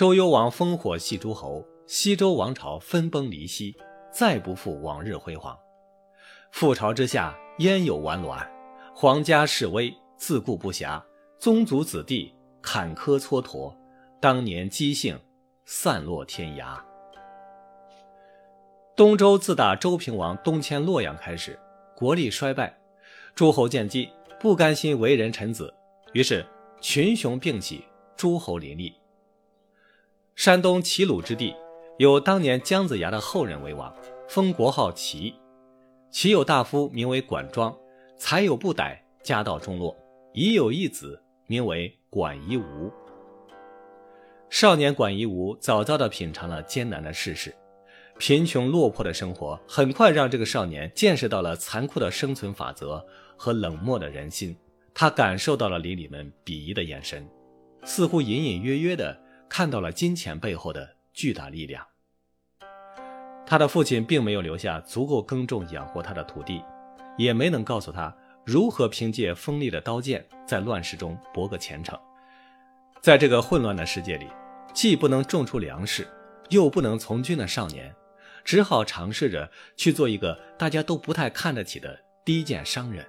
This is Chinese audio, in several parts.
周幽王烽火戏诸侯，西周王朝分崩离析，再不复往日辉煌。覆巢之下，焉有完卵？皇家示威，自顾不暇，宗族子弟坎坷蹉跎，当年姬姓散落天涯。东周自打周平王东迁洛阳开始，国力衰败，诸侯见机，不甘心为人臣子，于是群雄并起，诸侯林立。山东齐鲁之地，有当年姜子牙的后人为王，封国号齐。齐有大夫名为管庄，才有不逮，家道中落，已有一子，名为管夷吾。少年管夷吾早早地品尝了艰难的世事，贫穷落魄的生活很快让这个少年见识到了残酷的生存法则和冷漠的人心。他感受到了邻里们鄙夷的眼神，似乎隐隐约约地。看到了金钱背后的巨大力量。他的父亲并没有留下足够耕种养活他的土地，也没能告诉他如何凭借锋利的刀剑在乱世中博个前程。在这个混乱的世界里，既不能种出粮食，又不能从军的少年，只好尝试着去做一个大家都不太看得起的低贱商人。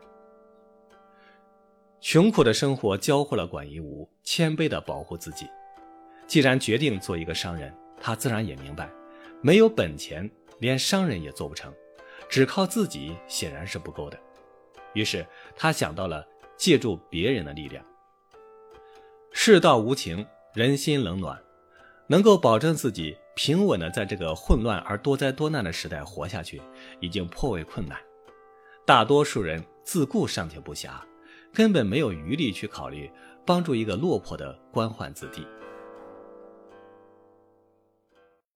穷苦的生活教会了管夷吾谦卑地保护自己。既然决定做一个商人，他自然也明白，没有本钱，连商人也做不成，只靠自己显然是不够的。于是他想到了借助别人的力量。世道无情，人心冷暖，能够保证自己平稳的在这个混乱而多灾多难的时代活下去，已经颇为困难。大多数人自顾尚且不暇，根本没有余力去考虑帮助一个落魄的官宦子弟。